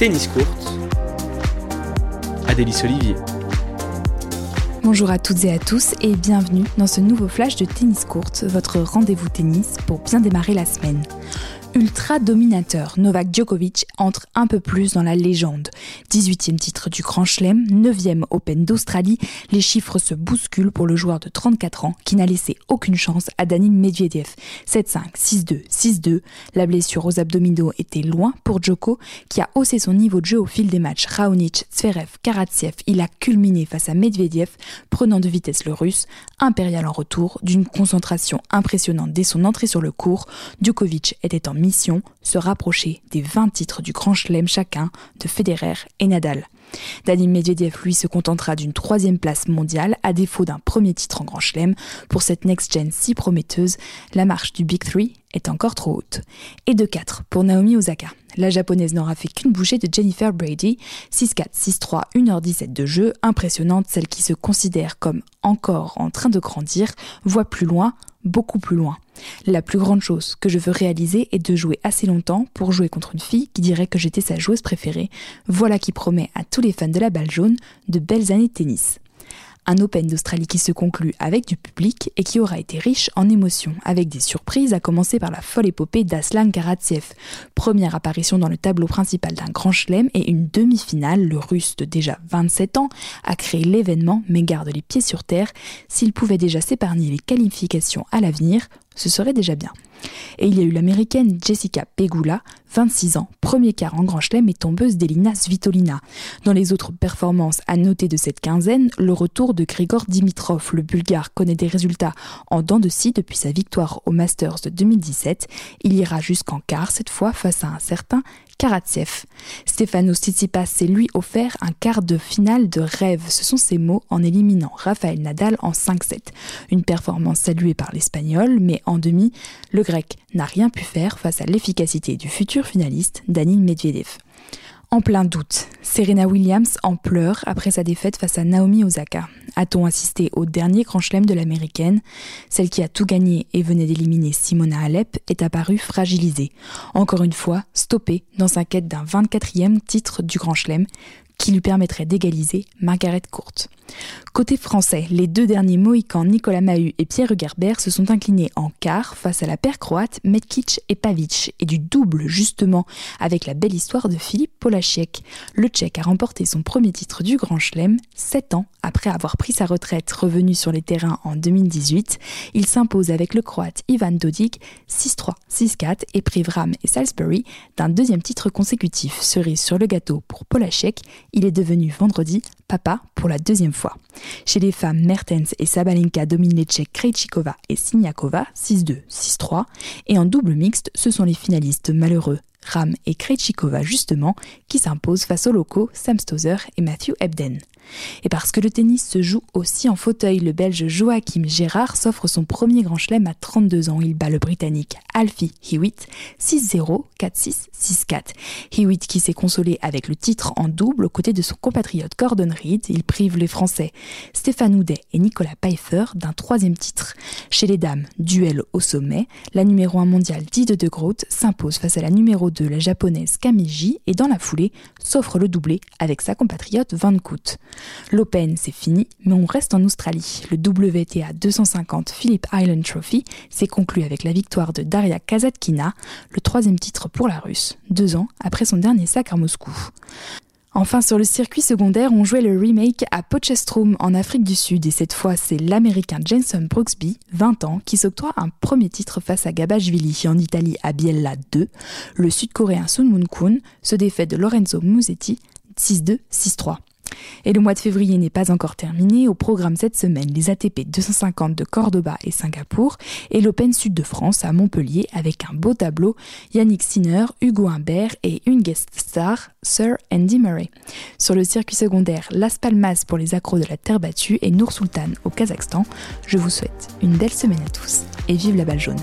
Tennis Courte, Adélice Olivier. Bonjour à toutes et à tous et bienvenue dans ce nouveau flash de Tennis Courte, votre rendez-vous tennis pour bien démarrer la semaine ultra dominateur, Novak Djokovic entre un peu plus dans la légende. 18e titre du Grand Chelem, 9e Open d'Australie, les chiffres se bousculent pour le joueur de 34 ans qui n'a laissé aucune chance à Danil Medvedev. 7-5, 6-2, 6-2. La blessure aux abdominaux était loin pour Djoko qui a haussé son niveau de jeu au fil des matchs. Raonic, Zverev, Karatsev, il a culminé face à Medvedev, prenant de vitesse le russe, impérial en retour, d'une concentration impressionnante dès son entrée sur le court. Djokovic était en mission, se rapprocher des 20 titres du Grand Chelem chacun de Federer et Nadal. Daniel Medvedev, lui, se contentera d'une troisième place mondiale, à défaut d'un premier titre en Grand Chelem. Pour cette next-gen si prometteuse, la marche du Big Three est encore trop haute. Et de 4 pour Naomi Osaka. La japonaise n'aura fait qu'une bouchée de Jennifer Brady, 6-4, 6-3, 1h17 de jeu, impressionnante, celle qui se considère comme encore en train de grandir, voit plus loin, beaucoup plus loin. La plus grande chose que je veux réaliser est de jouer assez longtemps pour jouer contre une fille qui dirait que j'étais sa joueuse préférée. Voilà qui promet à tous les fans de la balle jaune de belles années de tennis un Open d'Australie qui se conclut avec du public et qui aura été riche en émotions, avec des surprises, à commencer par la folle épopée d'Aslan Karatsev. Première apparition dans le tableau principal d'un grand chelem et une demi-finale, le russe de déjà 27 ans a créé l'événement mais garde les pieds sur terre. S'il pouvait déjà s'épargner les qualifications à l'avenir, ce serait déjà bien. Et il y a eu l'américaine Jessica Pegula, 26 ans, premier quart en Grand Chelem et tombeuse d'Elina Svitolina. Dans les autres performances à noter de cette quinzaine, le retour de Grigor Dimitrov, le bulgare, connaît des résultats en dents de scie depuis sa victoire au Masters de 2017. Il ira jusqu'en quart cette fois face à un certain Karatsev. Stefano Tsitsipas s'est lui offert un quart de finale de rêve, ce sont ses mots, en éliminant Rafael Nadal en 5-7. Une performance saluée par l'Espagnol, mais en demi, le Grec n'a rien pu faire face à l'efficacité du futur finaliste Danil Medvedev. En plein doute, Serena Williams en pleure après sa défaite face à Naomi Osaka. A-t-on assisté au dernier grand chelem de l'américaine? Celle qui a tout gagné et venait d'éliminer Simona Alep est apparue fragilisée. Encore une fois, stoppée dans sa quête d'un 24e titre du grand chelem qui lui permettrait d'égaliser Margaret Court. Côté français, les deux derniers Mohicans Nicolas Mahut et Pierre Hugerbert se sont inclinés en quart face à la paire croate Metkic et Pavic et du double justement avec la belle histoire de Philippe Polachek. Le Tchèque a remporté son premier titre du Grand Chelem sept ans après avoir pris sa retraite revenu sur les terrains en 2018. Il s'impose avec le croate Ivan Dodik 6-3, 6-4 et prive Ram et Salisbury d'un deuxième titre consécutif. Cerise sur le gâteau pour Polachek, il est devenu vendredi papa pour la deuxième fois. Chez les femmes, Mertens et Sabalenka dominent les Tchèques Krejcikova et Siniakova 6-2, 6-3. Et en double mixte, ce sont les finalistes malheureux Ram et Krejcikova justement qui s'imposent face aux locaux Sam Stosur et Matthew Ebden. Et parce que le tennis se joue aussi en fauteuil, le belge Joachim Gérard s'offre son premier grand chelem à 32 ans. Il bat le britannique Alfie Hewitt 6-0, 4-6, 6-4. Hewitt qui s'est consolé avec le titre en double aux côtés de son compatriote Gordon Reed. Il prive les Français Stéphane Houdet et Nicolas Pfeiffer d'un troisième titre. Chez les dames, duel au sommet, la numéro 1 mondiale Dide de Groot s'impose face à la numéro 2, la japonaise Kamiji, et dans la foulée s'offre le doublé avec sa compatriote Van Koot. L'Open, c'est fini, mais on reste en Australie. Le WTA 250 Philip Island Trophy s'est conclu avec la victoire de Daria Kazatkina, le troisième titre pour la Russe, deux ans après son dernier sac à Moscou. Enfin, sur le circuit secondaire, on jouait le remake à Potchefstroom en Afrique du Sud et cette fois, c'est l'américain Jenson Brooksby, 20 ans, qui s'octroie un premier titre face à Gabashvili en Italie à Biella 2. Le sud-coréen Sun Moon Kun se défait de Lorenzo Musetti 6-2, 6-3. Et le mois de février n'est pas encore terminé. Au programme cette semaine, les ATP 250 de Cordoba et Singapour et l'Open Sud de France à Montpellier avec un beau tableau Yannick Sinner, Hugo Humbert et une guest star, Sir Andy Murray. Sur le circuit secondaire, Las Palmas pour les accros de la terre battue et Nour Sultan au Kazakhstan. Je vous souhaite une belle semaine à tous et vive la balle jaune.